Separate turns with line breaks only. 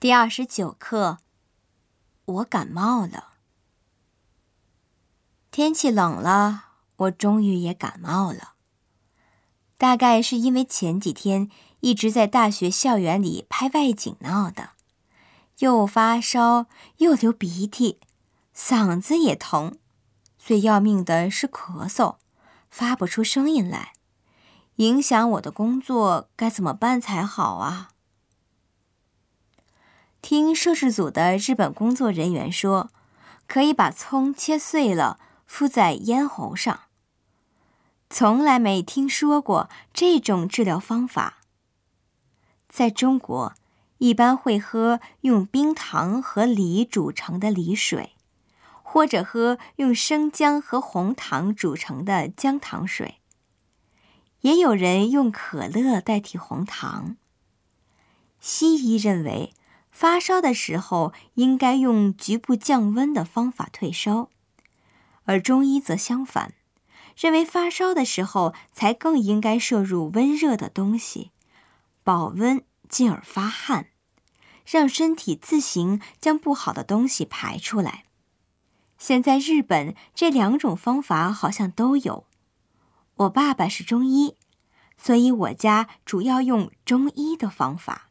第二十九课，我感冒了。天气冷了，我终于也感冒了。大概是因为前几天一直在大学校园里拍外景闹的，又发烧又流鼻涕，嗓子也疼，最要命的是咳嗽，发不出声音来，影响我的工作，该怎么办才好啊？听摄制组的日本工作人员说，可以把葱切碎了敷在咽喉上。从来没听说过这种治疗方法。在中国，一般会喝用冰糖和梨煮成的梨水，或者喝用生姜和红糖煮成的姜糖水。也有人用可乐代替红糖。西医认为。发烧的时候应该用局部降温的方法退烧，而中医则相反，认为发烧的时候才更应该摄入温热的东西，保温进而发汗，让身体自行将不好的东西排出来。现在日本这两种方法好像都有。我爸爸是中医，所以我家主要用中医的方法。